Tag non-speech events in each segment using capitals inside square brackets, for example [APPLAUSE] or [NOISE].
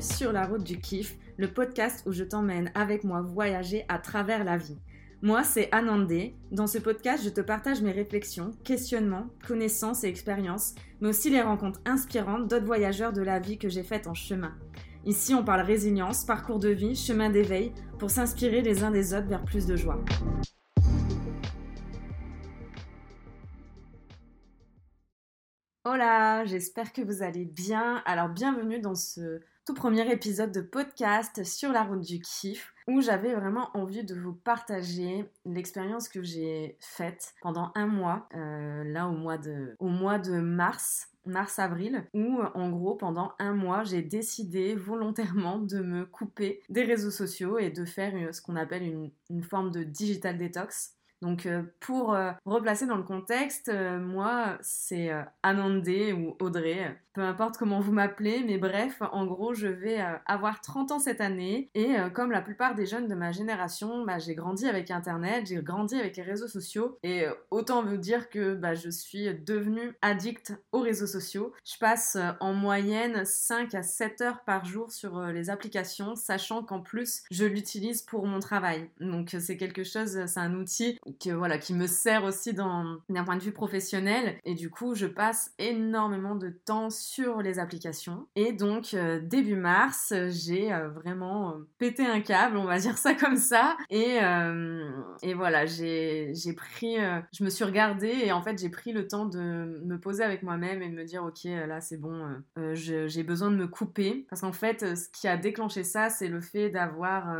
sur la route du kiff, le podcast où je t'emmène avec moi voyager à travers la vie. Moi, c'est Anandé. Dans ce podcast, je te partage mes réflexions, questionnements, connaissances et expériences, mais aussi les rencontres inspirantes d'autres voyageurs de la vie que j'ai faites en chemin. Ici, on parle résilience, parcours de vie, chemin d'éveil, pour s'inspirer les uns des autres vers plus de joie. Hola, j'espère que vous allez bien. Alors bienvenue dans ce tout premier épisode de podcast sur la route du kiff où j'avais vraiment envie de vous partager l'expérience que j'ai faite pendant un mois, euh, là au mois de, au mois de mars mars-avril, où en gros pendant un mois j'ai décidé volontairement de me couper des réseaux sociaux et de faire ce qu'on appelle une, une forme de digital detox. Donc euh, pour euh, replacer dans le contexte, euh, moi c'est Anandé ou Audrey, peu importe comment vous m'appelez, mais bref, en gros je vais avoir 30 ans cette année et comme la plupart des jeunes de ma génération, bah, j'ai grandi avec Internet, j'ai grandi avec les réseaux sociaux et autant vous dire que bah, je suis devenue addict aux réseaux sociaux. Je passe en moyenne 5 à 7 heures par jour sur les applications, sachant qu'en plus je l'utilise pour mon travail. Donc c'est quelque chose, c'est un outil qui me sert aussi d'un point de vue professionnel. Et du coup, je passe énormément de temps sur les applications. Et donc, euh, début mars, j'ai euh, vraiment euh, pété un câble, on va [LAUGHS] dire ça comme ça. Et, et voilà, j'ai pris, je me suis regardée et en fait, j'ai pris le temps de me poser avec moi-même et de me dire, ok, là, c'est bon, j'ai besoin de me couper. Parce qu'en fait, ce qui a déclenché ça, c'est le fait d'avoir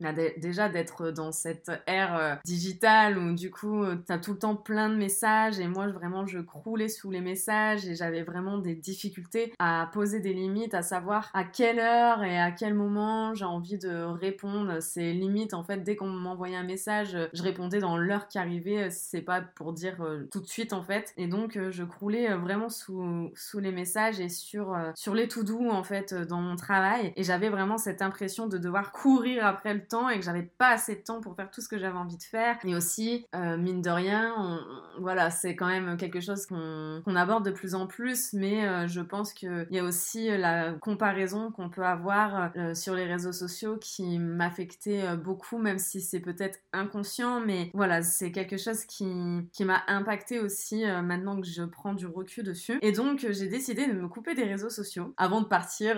déjà d'être dans cette ère euh, digitale où du coup euh, tu as tout le temps plein de messages et moi vraiment je croulais sous les messages et j'avais vraiment des difficultés à poser des limites, à savoir à quelle heure et à quel moment j'ai envie de répondre. Ces limites en fait dès qu'on m'envoyait un message, je répondais dans l'heure qui arrivait, c'est pas pour dire euh, tout de suite en fait. Et donc je croulais vraiment sous, sous les messages et sur, sur les tout doux en fait dans mon travail et j'avais vraiment cette impression de devoir courir après le et que j'avais pas assez de temps pour faire tout ce que j'avais envie de faire. Et aussi, euh, mine de rien, voilà, c'est quand même quelque chose qu'on aborde de plus en plus, mais euh, je pense qu'il y a aussi la comparaison qu'on peut avoir euh, sur les réseaux sociaux qui m'affectait beaucoup, même si c'est peut-être inconscient, mais voilà, c'est quelque chose qui, qui m'a impacté aussi maintenant que je prends du recul dessus. Et donc, j'ai décidé de me couper des réseaux sociaux avant de partir,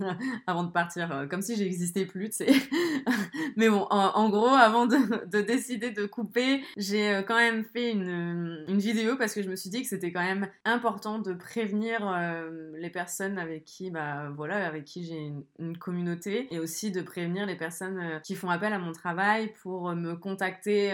[LAUGHS] avant de partir, comme si j'existais plus, tu sais. [LAUGHS] Mais bon, en, gros, avant de, décider de couper, j'ai euh, quand même fait une, une, vidéo parce que je me suis dit que c'était quand même important de prévenir euh, les personnes avec qui, bah voilà, avec qui j'ai une, communauté et aussi de prévenir les personnes euh, qui font appel à mon travail pour me contacter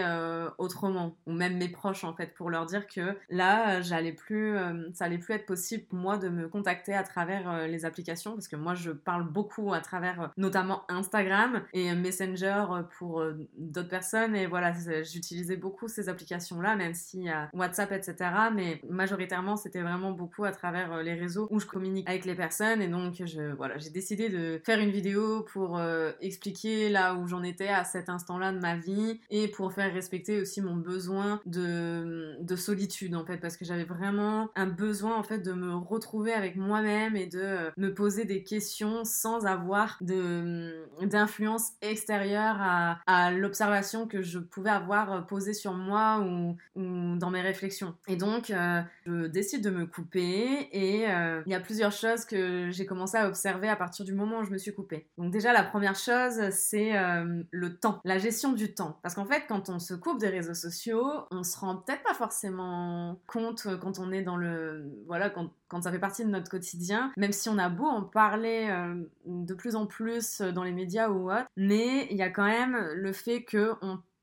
autrement ou même mes proches en fait pour leur dire que là, j'allais plus, ça allait plus être possible pour moi de me contacter à travers les applications parce que moi je parle beaucoup à travers notamment Instagram et Messenger euh, pour euh, d'autres personnes. Et voilà, j'utilisais beaucoup ces applications-là, même y a WhatsApp, etc. Mais majoritairement, c'était vraiment beaucoup à travers euh, les réseaux où je communique avec les personnes. Et donc, voilà, j'ai décidé de faire une vidéo pour expliquer là où j'en étais à cet instant-là de ma vie et pour faire respecter aussi mon besoin de, de solitude, en fait, parce que j'avais vraiment un besoin, en fait, de me retrouver avec moi-même et de me poser des questions sans avoir d'influence extérieure à, l'observation que je pouvais avoir euh, posée sur moi ou, dans mes réflexions. Et donc, euh, je décide de me couper et euh, il y a plusieurs choses que j'ai commencé à observer à partir du moment où je me suis coupée. Donc déjà, la première chose, c'est le temps, la gestion du temps. Parce qu'en fait, quand on se coupe des réseaux sociaux, on se rend peut-être pas forcément compte quand on est dans le... Voilà, quand quand ça fait partie de notre quotidien, même si on a beau en parler euh, de plus en plus dans les médias ou autre, mais il y a quand même le fait que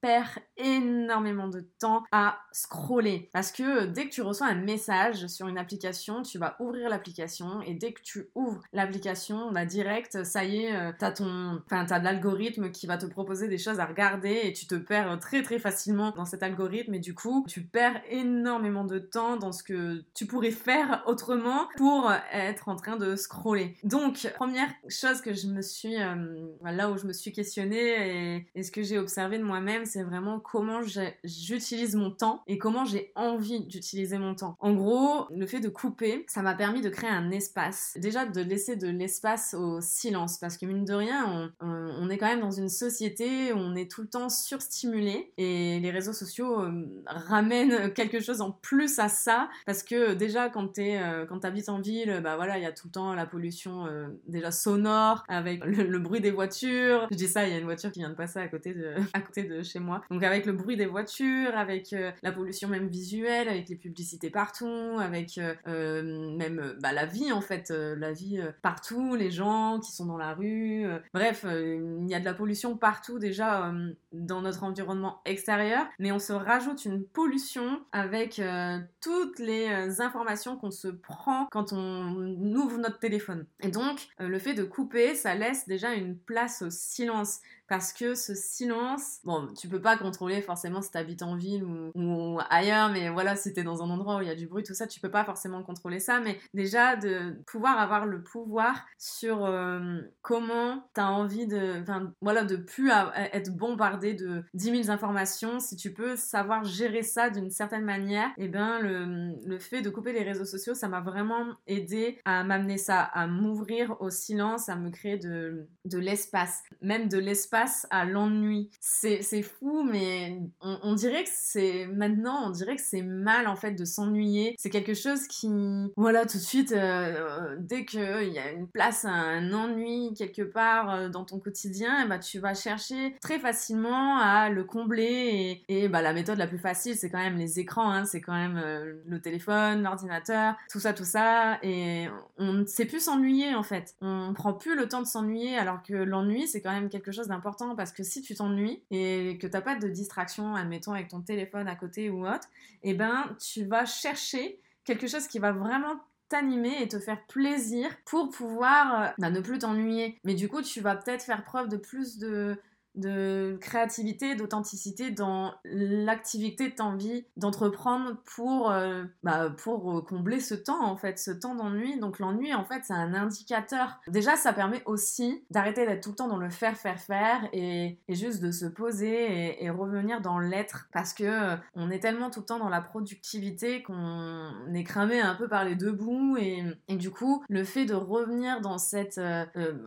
on perd énormément de temps à scroller. Parce que dès que tu reçois un message sur une application, tu vas ouvrir l'application et dès que tu ouvres l'application, bah direct, ça y est, euh, t'as ton, enfin t'as l'algorithme qui va te proposer des choses à regarder et tu te perds très très facilement dans cet algorithme et du coup, tu perds énormément de temps dans ce que tu pourrais faire autrement pour être en train de scroller. Donc, première chose que je me suis, euh, là où je me suis questionnée et, et ce que j'ai observé de moi-même, c'est vraiment comment j'utilise mon temps et comment j'ai envie d'utiliser mon temps. En gros, le fait de couper, ça m'a permis de créer un espace. Déjà de laisser de l'espace au silence parce que mine de rien, on, est quand même dans une société où on est tout le temps surstimulé et les réseaux sociaux euh, ramènent quelque chose en plus à ça parce que déjà quand tu euh, en ville, bah voilà, il y a tout le temps la pollution euh, déjà sonore avec le, bruit des voitures. Je dis ça, il y a une voiture qui vient de passer à côté de, à côté de chez Donc avec le bruit des voitures, avec la pollution même visuelle, avec les publicités partout, avec même bah, la vie en fait, la vie partout, les gens qui sont dans la rue. bref, il y a de la pollution partout déjà dans notre environnement extérieur, mais on se rajoute une pollution avec euh, toutes les euh, informations qu'on se prend quand on ouvre notre téléphone. Et donc, euh, le fait de couper, ça laisse déjà une place au silence parce que ce silence, bon, tu peux pas contrôler forcément si t'habites en ville ou, ailleurs, mais voilà, si t'es dans un endroit où il y a du bruit, tout ça, tu peux pas forcément contrôler ça, mais déjà de pouvoir avoir le pouvoir sur euh, comment t'as envie de, voilà, de plus être bombardé de 10 000 informations, si tu peux savoir gérer ça d'une certaine manière, et eh ben le, le fait de couper les réseaux sociaux, ça m'a vraiment aidé à m'amener ça, à m'ouvrir au silence, à me créer de, de l'espace, même de l'espace à l'ennui. C'est fou, mais on, dirait que c'est maintenant, on dirait que c'est mal en fait de s'ennuyer. C'est quelque chose qui, voilà, tout de suite, euh, euh, dès qu'il y a une place à un ennui quelque part euh, dans ton quotidien, et bah, tu vas chercher très facilement à le combler. Et, bah, la méthode la plus facile, c'est quand même les écrans, hein. c'est quand même le téléphone, l'ordinateur, tout ça, tout ça. Et on ne sait plus s'ennuyer en fait. On prend plus le temps de s'ennuyer alors que l'ennui, c'est quand même quelque chose d'important parce que si tu t'ennuies et que t'as pas de distraction, admettons avec ton téléphone à côté ou autre, eh ben tu vas chercher quelque chose qui va vraiment t'animer et te faire plaisir pour pouvoir euh, bah, ne plus t'ennuyer. Mais du coup, tu vas peut-être faire preuve de plus de de créativité, d'authenticité dans l'activité que tu envie d'entreprendre pour, euh, bah, pour euh, combler ce temps en fait, ce temps d'ennui. Donc l'ennui en fait c'est un indicateur. Déjà ça permet aussi d'arrêter d'être tout le temps dans le faire, faire, faire et, juste de se poser et, revenir dans l'être parce que euh, on est tellement tout le temps dans la productivité qu'on est cramé un peu par les deux bouts et, du coup le fait de revenir dans, cette,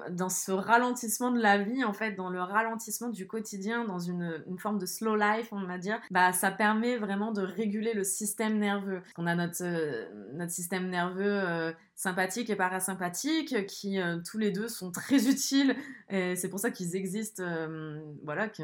dans ce ralentissement de la vie en fait, dans le ralentissement du quotidien dans une, forme de slow life, on va dire, bah ça permet vraiment de réguler le système nerveux. On a notre, euh, notre système nerveux euh, sympathiques et parasympathiques qui euh, tous les deux sont très [LAUGHS] utiles. Et c'est pour ça qu'ils existent euh, voilà que,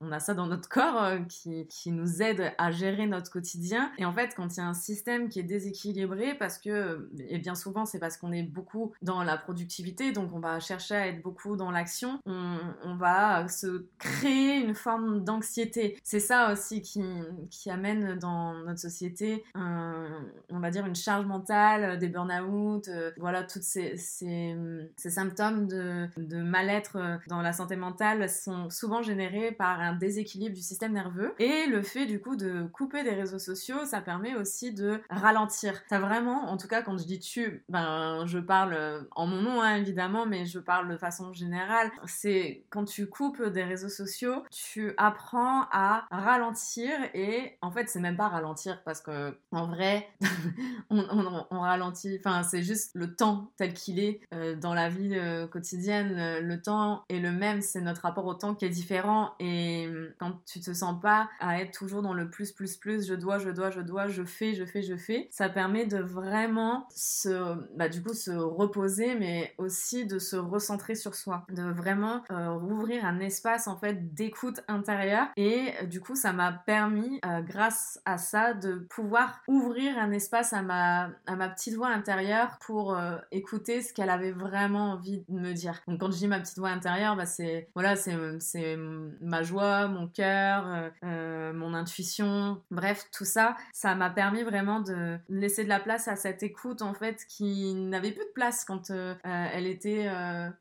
on, a ça dans notre corps euh, qui, qui, nous aide à gérer notre quotidien. Et en fait quand il y a un système qui est déséquilibré parce que et bien souvent c'est parce qu'on est beaucoup dans la productivité donc on va chercher à être beaucoup dans l'action on, on, va se créer une forme d'anxiété. C'est ça aussi qui, qui amène dans notre société on va dire une charge mentale des burn-out euh, voilà, tous ces, ces, symptômes de, mal-être euh, dans la santé mentale sont souvent générés par un déséquilibre du système nerveux. Et le fait du coup de couper des réseaux sociaux, ça permet aussi de ralentir. Ça vraiment, en tout cas quand je dis tu, ben je parle en mon nom hein, évidemment, mais je parle de façon générale. C'est quand tu coupes des réseaux sociaux, tu apprends à ralentir et en fait c'est même pas ralentir parce que en vrai [LAUGHS] on, ralentit, c'est juste le temps tel qu'il est euh, dans la vie euh, quotidienne. Euh, le temps est le même, c'est notre rapport au temps qui est différent. Et quand tu te sens pas à être toujours dans le plus, plus, plus, je dois, je dois, je dois, je fais, je fais, je fais, ça permet de vraiment se, bah, du coup, se reposer, mais aussi de se recentrer sur soi, de vraiment rouvrir un espace en fait d'écoute intérieure. Et du coup, ça m'a permis, grâce à ça, de pouvoir ouvrir un espace à ma, à ma petite voix intérieure pour euh, écouter ce qu'elle avait vraiment envie de me dire. Donc quand je dis ma petite voix intérieure, bah, c'est voilà, c'est ma joie, mon cœur, euh, euh, mon intuition, bref, tout ça, ça m'a permis vraiment de laisser de la place à cette écoute en fait qui n'avait plus de place quand elle était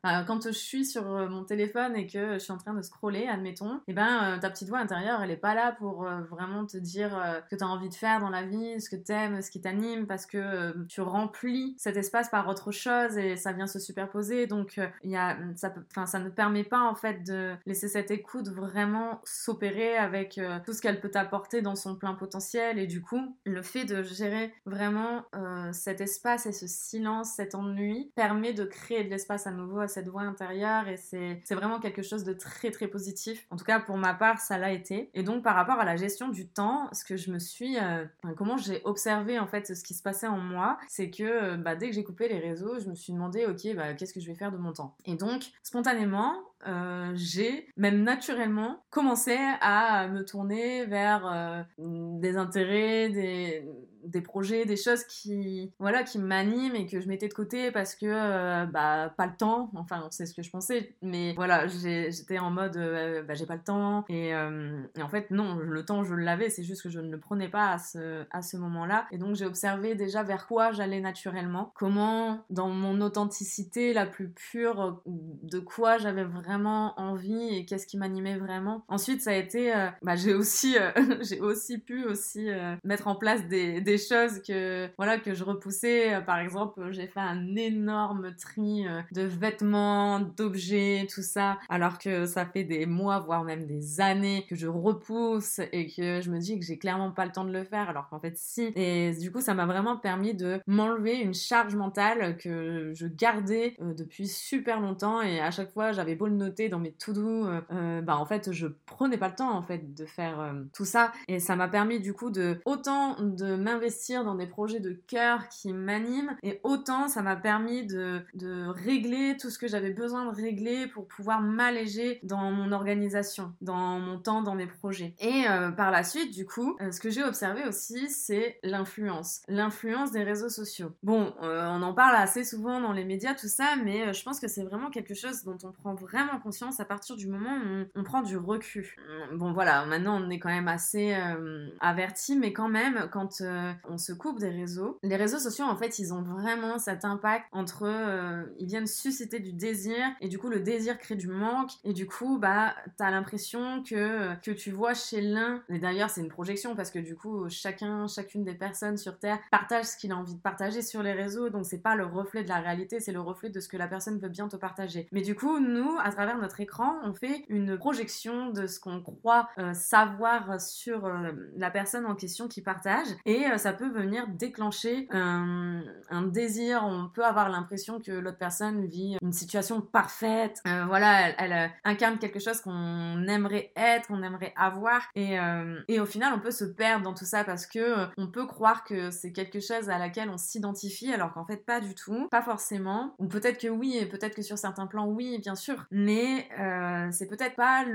quand je suis sur mon téléphone et que je suis en train de scroller, admettons, et eh ben ta petite voix intérieure, elle est pas là pour vraiment te dire ce que tu as envie de faire dans la vie, ce que tu aimes, ce qui t'anime parce que tu remplis cet espace par autre chose et ça vient se superposer. Donc, euh, il y a, ça, enfin, ça ne permet pas en fait de laisser cette écoute vraiment s'opérer avec euh, tout ce qu'elle peut apporter dans son plein potentiel. Et du coup, le fait de gérer vraiment euh, cet espace et ce silence, cet ennui, permet de créer de l'espace à nouveau à cette voix intérieure et c'est vraiment quelque chose de très très positif. En tout cas, pour ma part, ça l'a été. Et donc, par rapport à la gestion du temps, ce que je me suis, comment j'ai observé en fait ce qui se passait en moi, c'est que euh, bah, dès que j'ai coupé les réseaux, je me suis demandé, ok, bah, qu'est-ce que je vais faire de mon temps? Et donc, spontanément, euh, j'ai même naturellement commencé à me tourner vers des intérêts, des, des projets, des choses qui, voilà, qui m'animent et que je mettais de côté parce que, euh, bah, pas le temps. Enfin, c'est ce que je pensais. Mais voilà, j'étais en mode, euh, bah, j'ai pas le temps. Euh, et, en fait, non, le temps, je l'avais. C'est juste que je ne le prenais pas à ce, à ce moment-là. Et donc, j'ai observé déjà vers quoi j'allais naturellement. Comment, dans mon authenticité la plus pure, de quoi j'avais vraiment envie et qu'est-ce qui m'animait vraiment. Ensuite, ça a été, bah, j'ai aussi, [LAUGHS] j'ai aussi pu aussi mettre en place des des choses que voilà que je repoussais. Euh, par exemple, j'ai fait un énorme tri euh, de vêtements, d'objets, tout ça, alors que ça fait des mois, voire même des années que je repousse et que je me dis que j'ai clairement pas le temps de le faire, alors qu'en fait si. Et du coup, ça m'a vraiment permis de m'enlever une charge mentale que je gardais euh, depuis super longtemps et à chaque fois j'avais beau le noter dans mes to-do, bah en fait je prenais pas le temps en fait de faire tout ça et ça m'a permis du coup de autant de m'investir dans des projets de cœur qui m'animent et autant ça m'a permis de, de régler tout ce que j'avais besoin de régler pour pouvoir m'alléger dans mon organisation, dans mon temps, dans mes projets. Et euh, par la suite, du coup, euh, ce que j'ai observé aussi, c'est l'influence. L'influence des réseaux sociaux. Bon, euh, on en parle assez souvent dans les médias, tout ça, mais je pense que c'est vraiment quelque chose dont on prend vraiment conscience à partir du moment où on, prend du recul. Bon, voilà, maintenant on est quand même assez averti, mais quand même, quand on se coupe des réseaux. Les réseaux sociaux, en fait, ils ont vraiment cet impact entre euh, ils viennent susciter du désir et du coup le désir crée du manque et du coup bah t'as l'impression que que tu vois chez l'un. Et d'ailleurs c'est une projection parce que du coup chacun chacune des personnes sur terre partage ce qu'il a envie de partager sur les réseaux. Donc c'est pas le reflet de la réalité c'est le reflet de ce que la personne veut bien te partager. Mais du coup nous à travers notre écran on fait une projection de ce qu'on croit euh, savoir sur euh, la personne en question qui partage. Et ça peut venir déclencher un, désir. On peut avoir l'impression que l'autre personne vit une situation parfaite. Euh, voilà, elle, euh, incarne quelque chose qu'on aimerait être, qu'on aimerait avoir. Et, euh, et, au final, on peut se perdre dans tout ça parce que on peut croire que c'est quelque chose à laquelle on s'identifie alors qu'en fait pas du tout, pas forcément. Ou peut-être que oui, et peut-être que sur certains plans oui, bien sûr. Mais c'est peut-être pas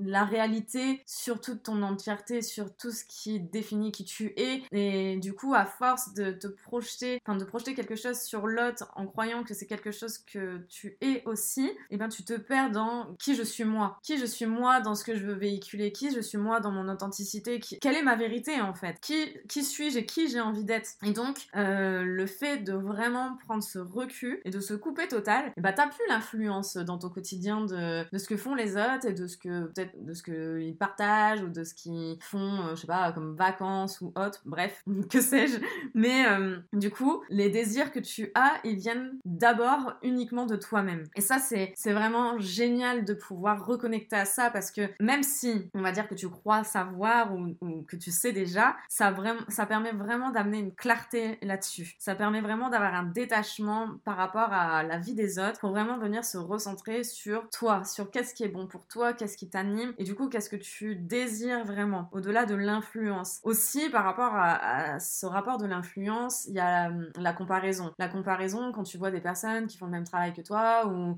la réalité sur toute ton entièreté, sur tout ce qui définit qui tu es. Et du coup, à force de te projeter, enfin de projeter quelque chose sur l'autre en croyant que c'est quelque chose que tu es aussi, et eh ben tu te perds dans qui je suis moi. Qui je suis moi dans ce que je veux véhiculer, qui je suis moi dans mon authenticité, quelle est ma vérité en fait, qui, suis-je et qui j'ai envie d'être? Et donc, euh, le fait de vraiment prendre ce recul et de se couper total, et eh ben t'as plus l'influence dans ton quotidien de, de, ce que font les autres et de ce que peut-être de ce qu'ils partagent ou de ce qu'ils font, euh, je sais pas, comme vacances ou autre, bref, [LAUGHS] que sais-je. Mais euh, du coup, les désirs que tu as, ils viennent d'abord uniquement de toi-même. Et ça, c'est vraiment génial de pouvoir reconnecter à ça parce que même si on va dire que tu crois savoir ou, que tu sais déjà, ça, vraiment, ça permet vraiment d'amener une clarté là-dessus. Ça permet vraiment d'avoir un détachement par rapport à la vie des autres pour vraiment venir se recentrer sur toi, sur qu'est-ce qui est bon pour toi, qu'est-ce qui t'anime et du coup, qu'est-ce que tu désires vraiment au-delà de l'influence. Aussi par rapport à ce rapport de l'influence, il y a la, comparaison. La comparaison quand tu vois des personnes qui font le même travail que toi ou,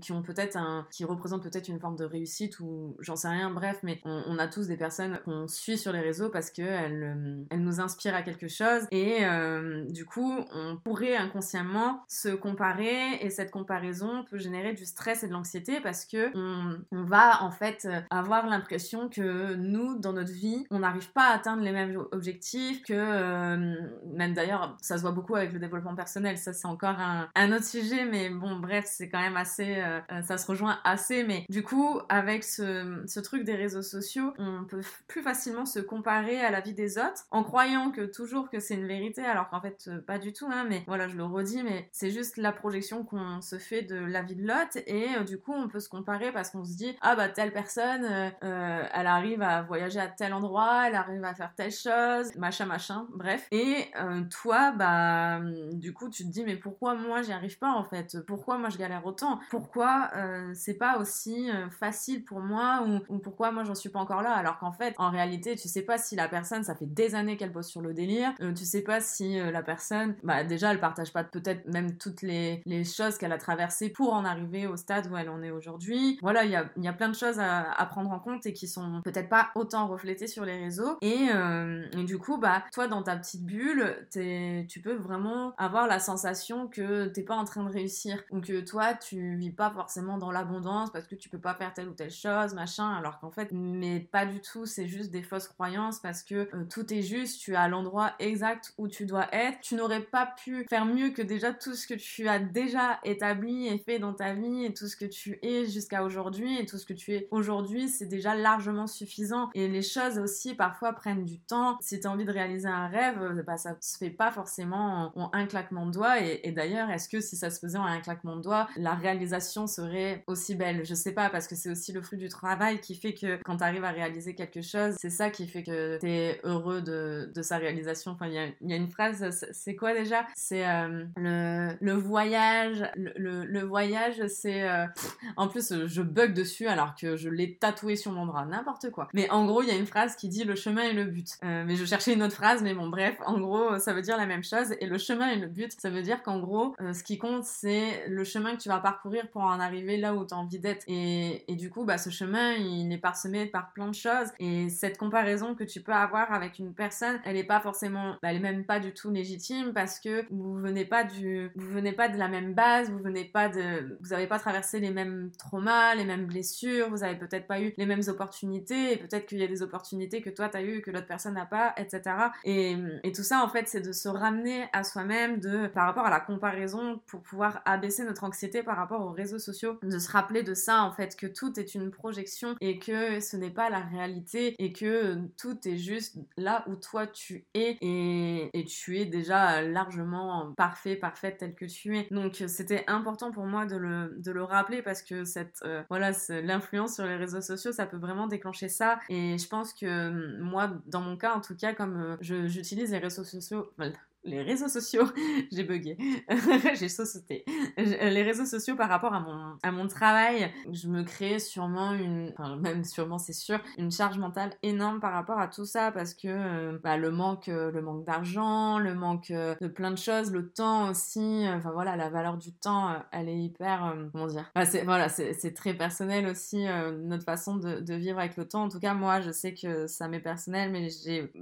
qui ont peut-être un, qui représentent peut-être une forme de réussite ou j'en sais rien. Bref, mais on, a tous des personnes qu'on suit sur les réseaux parce que elles, elles nous inspirent à quelque chose et euh, du coup, on pourrait inconsciemment se comparer et cette comparaison peut générer du stress et de l'anxiété parce que on va en fait avoir l'impression que nous, dans notre vie, on n'arrive pas à atteindre les mêmes objectifs que même d'ailleurs, ça se voit beaucoup avec le développement personnel. Ça, c'est encore un, autre sujet, mais bon, bref, c'est quand même assez, ça se rejoint assez. Mais du coup, avec ce, truc des réseaux sociaux, on peut plus facilement se comparer à la vie des autres en croyant que toujours que c'est une vérité, alors qu'en fait, pas du tout. Hein, mais voilà, je le redis, mais c'est juste la projection qu'on se fait de la vie de l'autre et du coup, on peut se comparer parce qu'on se dit ah bah telle personne, euh, elle arrive à voyager à tel endroit, elle arrive à faire telle chose, machin machin, bref. Et euh, toi, bah du coup, tu te dis mais pourquoi moi j'y arrive pas en fait? Pourquoi moi je galère autant? Pourquoi euh, c'est pas aussi facile pour moi ou, pourquoi moi j'en suis pas encore là? Alors qu'en fait, en réalité, tu sais pas si la personne, ça fait des années qu'elle bosse sur le délire, tu sais pas si la personne, bah déjà elle partage pas peut-être même toutes les, les choses qu'elle a traversées pour en arriver au stade où elle en est aujourd'hui. Voilà, il y a, y a, plein de choses à, prendre en compte et qui sont peut-être pas autant reflétées sur les réseaux. Et, euh, et, du coup, bah, toi, dans ta petite bulle, tu peux vraiment avoir la sensation que t'es pas en train de réussir ou que toi, tu vis pas forcément dans l'abondance parce que tu peux pas faire telle ou telle chose, machin, alors qu'en fait, mais pas du tout, c'est juste des fausses croyances parce que euh, tout est juste, tu es à l'endroit exact où tu dois être. Tu n'aurais pas pu faire mieux que déjà tout ce que tu as déjà établi et fait dans ta vie et tout ce que tu es jusqu'à aujourd'hui et tout ce que tu es aujourd'hui, c'est déjà largement suffisant. Et les choses aussi parfois prennent du temps. Si tu as envie de réaliser un rêve, euh, bah, ça se fait pas forcément en, un claquement de doigts. Et, d'ailleurs, est-ce que si ça se faisait en un claquement de doigts, la réalisation serait aussi belle? Je sais pas, parce que c'est aussi le fruit du travail qui fait que quand tu arrives à réaliser quelque chose, c'est ça qui fait que tu es heureux de, sa réalisation. Enfin, il y, a, une phrase, c'est quoi déjà? C'est euh, le, voyage, le, voyage, c'est... Euh, en plus, je bug dessus alors que je l'ai tatoué sur mon bras, n'importe quoi. Mais en gros, il y a une phrase qui dit le chemin est le but. Mais je cherchais une autre phrase, mais bon, bref, en gros, ça veut dire la même chose. Et le chemin est le but, ça veut dire qu'en gros, euh, ce qui compte, c'est le chemin que tu vas parcourir pour en arriver là où tu as envie d'être. Et, et, du coup, bah, ce chemin, il est parsemé par plein de choses. Et cette comparaison que tu peux avoir avec une personne, elle est pas forcément, bah, elle est même pas du tout légitime parce que vous venez pas du, vous venez pas de la même base, vous venez pas de, vous avez pas traversé les mêmes traumas, les mêmes blessures, vous avez peut-être pas eu les mêmes opportunités, et peut-être qu'il y a des opportunités que toi t'as eu que l'autre personne n'a pas, etc. Et, tout ça en fait c'est de se ramener à soi-même de par rapport à la comparaison pour pouvoir abaisser notre anxiété par rapport aux réseaux sociaux, de se rappeler de ça en fait que tout est une projection et que ce n'est pas la réalité et que tout est juste là où toi tu es et, tu es déjà largement parfait, parfaite tel que tu es. Donc c'était important pour moi de le, de le rappeler parce que cette euh, voilà l'influence sur les réseaux sociaux ça peut vraiment déclencher ça. Et je pense que moi dans mon cas en tout cas comme j'utilise les réseaux sociaux les réseaux sociaux, [LAUGHS] j'ai bugué, [LAUGHS] j'ai sauté. Les réseaux sociaux par rapport à mon, à mon travail, je me crée sûrement une, enfin [LAUGHS] même sûrement c'est sûr, une charge mentale énorme par rapport à tout ça parce que euh, bah, le manque, le manque d'argent, le manque euh, de plein de choses, le temps aussi, enfin voilà, la valeur du temps, euh, elle est hyper, comment dire, bah, c'est voilà, c'est très personnel aussi notre façon de, de, vivre avec le temps. En tout cas, moi, je sais que ça m'est personnel, mais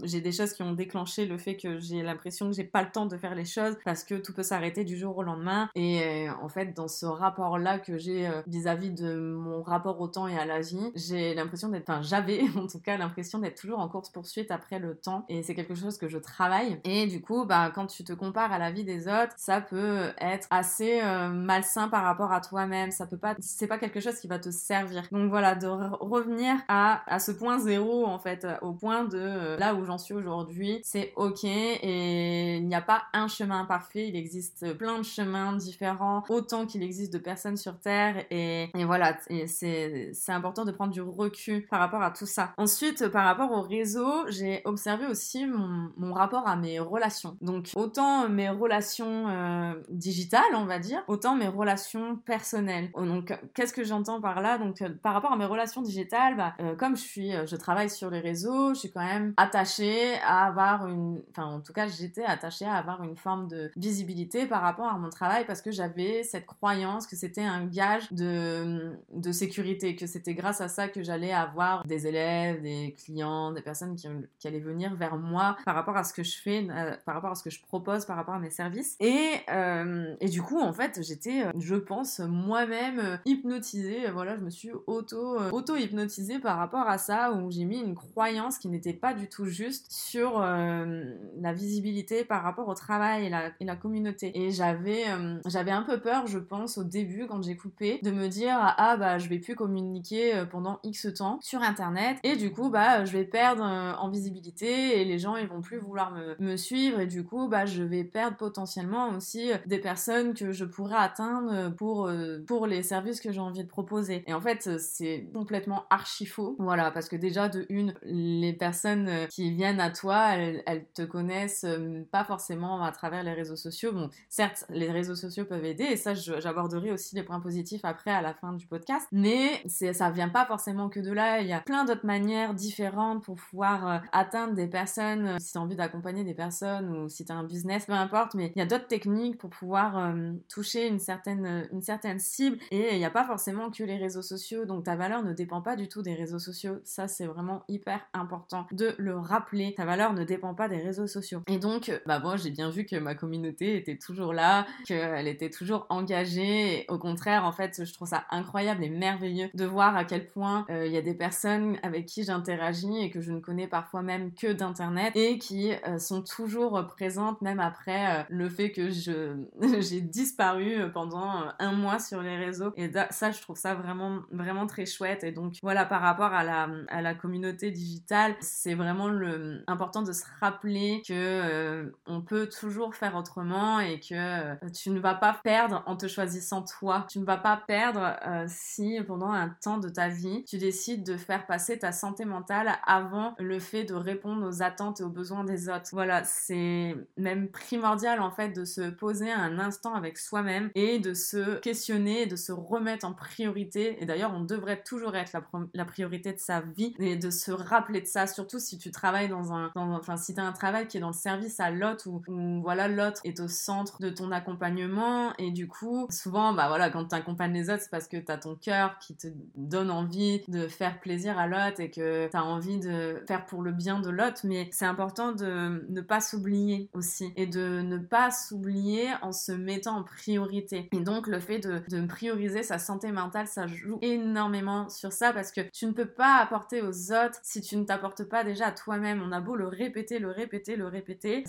j'ai des choses qui ont déclenché le fait que j'ai l'impression que j'ai pas le temps de faire les choses parce que tout peut s'arrêter du jour au lendemain. Et euh, en fait, dans ce rapport-là que j'ai euh, vis-à-vis de mon rapport au temps et à la vie, j'ai l'impression d'être, enfin, j'avais [LAUGHS] en tout cas l'impression d'être toujours en course-poursuite après le temps. Et c'est quelque chose que je travaille. Et du coup, bah, quand tu te compares à la vie des autres, ça peut être assez euh, malsain par rapport à toi-même. Ça peut pas, c'est pas quelque chose qui va te servir. Donc voilà, de revenir à, à ce point zéro, en fait, au point de là où j'en suis aujourd'hui, c'est ok et il n'y a pas un chemin parfait, il existe plein de chemins différents, autant qu'il existe de personnes sur Terre, et, voilà, et c'est important de prendre du recul par rapport à tout ça. Ensuite, par rapport au réseau, j'ai observé aussi mon, rapport à mes relations. Donc, autant mes relations euh, digitales, on va dire, autant mes relations personnelles. Oh, donc, qu'est-ce que j'entends par là? Donc, euh, par rapport à mes relations digitales, bah, euh, comme je suis, je travaille sur les réseaux, je suis quand même attachée à avoir une, enfin, en tout cas, j'étais attachée à avoir une forme de visibilité par rapport à mon travail parce que j'avais cette croyance que c'était un gage de, sécurité, que c'était grâce à ça que j'allais avoir des élèves, des clients, des personnes qui, allaient venir vers moi par rapport à ce que je fais, euh, par rapport à ce que je propose, par rapport à mes services. Et, euh, et du coup, en fait, j'étais, je pense, moi-même hypnotisée. Voilà, je me suis auto, auto hypnotisée par rapport à ça où j'ai mis une croyance qui n'était pas du tout juste sur euh, la visibilité par rapport au travail et la, et la communauté. Et j'avais euh, j'avais un peu peur, je pense, au début quand j'ai coupé, de me dire ah bah je vais plus communiquer euh, pendant X temps sur internet et du coup bah je vais perdre en visibilité et les gens ils vont plus vouloir me, me suivre et du coup bah je vais perdre potentiellement aussi des personnes que je pourrais atteindre pour pour les services que j'ai envie de proposer. Et en fait c'est complètement archi faux. Voilà parce que déjà de une les personnes qui viennent à toi, elles, te connaissent euh, forcément à travers les réseaux sociaux. Bon, certes, les réseaux sociaux peuvent aider, et ça, j'aborderai aussi les points positifs après à la fin du podcast, mais ça vient pas forcément que de là. Il y a plein d'autres manières différentes pour pouvoir euh, atteindre des personnes, euh, si tu as envie d'accompagner des personnes ou si tu as un business, peu importe, mais il y a d'autres techniques pour pouvoir toucher une certaine, une certaine cible, et il n'y a pas forcément que les réseaux sociaux, donc ta valeur ne dépend pas du tout des réseaux sociaux. Ça, c'est vraiment hyper important de le rappeler. Ta valeur ne dépend pas des réseaux sociaux. Et donc, bah bon, j'ai bien vu que ma communauté était toujours là, qu'elle était toujours engagée. au contraire, en fait, je trouve ça incroyable et merveilleux de voir à quel point euh, il y a des personnes avec qui j'interagis et que je ne connais parfois même que d'internet et qui euh, sont toujours présentes même après euh, le fait que je [LAUGHS] j'ai disparu pendant un mois sur les réseaux. Et ça, je trouve ça vraiment vraiment très chouette. Et donc voilà, par rapport à la à la communauté digitale, c'est vraiment le important de se rappeler que on peut toujours faire autrement et que euh, tu ne vas pas perdre en te choisissant toi. Tu ne vas pas perdre euh, si pendant un temps de ta vie, tu décides de faire passer ta santé mentale avant le fait de répondre aux attentes et aux besoins des autres. Voilà, c'est même primordial en fait de se poser un instant avec soi-même et de se questionner, de se remettre en priorité. Et d'ailleurs, on devrait toujours être la, priorité de sa vie et de se rappeler de ça, surtout si tu travailles dans un, enfin si t'as un travail qui est dans le service à l'autre ou, voilà l'autre est au centre de ton accompagnement et du coup souvent bah voilà quand tu accompagnes les autres c'est parce que t'as ton cœur qui te donne envie de faire plaisir à l'autre et que t'as envie de faire pour le bien de l'autre. Mais c'est important de ne pas s'oublier aussi et de ne pas s'oublier en se mettant en priorité. Et donc le fait de, prioriser sa santé mentale ça joue énormément sur ça parce que tu ne peux pas apporter aux autres si tu ne t'apportes pas déjà à toi-même. On a beau le répéter, le répéter, le répéter,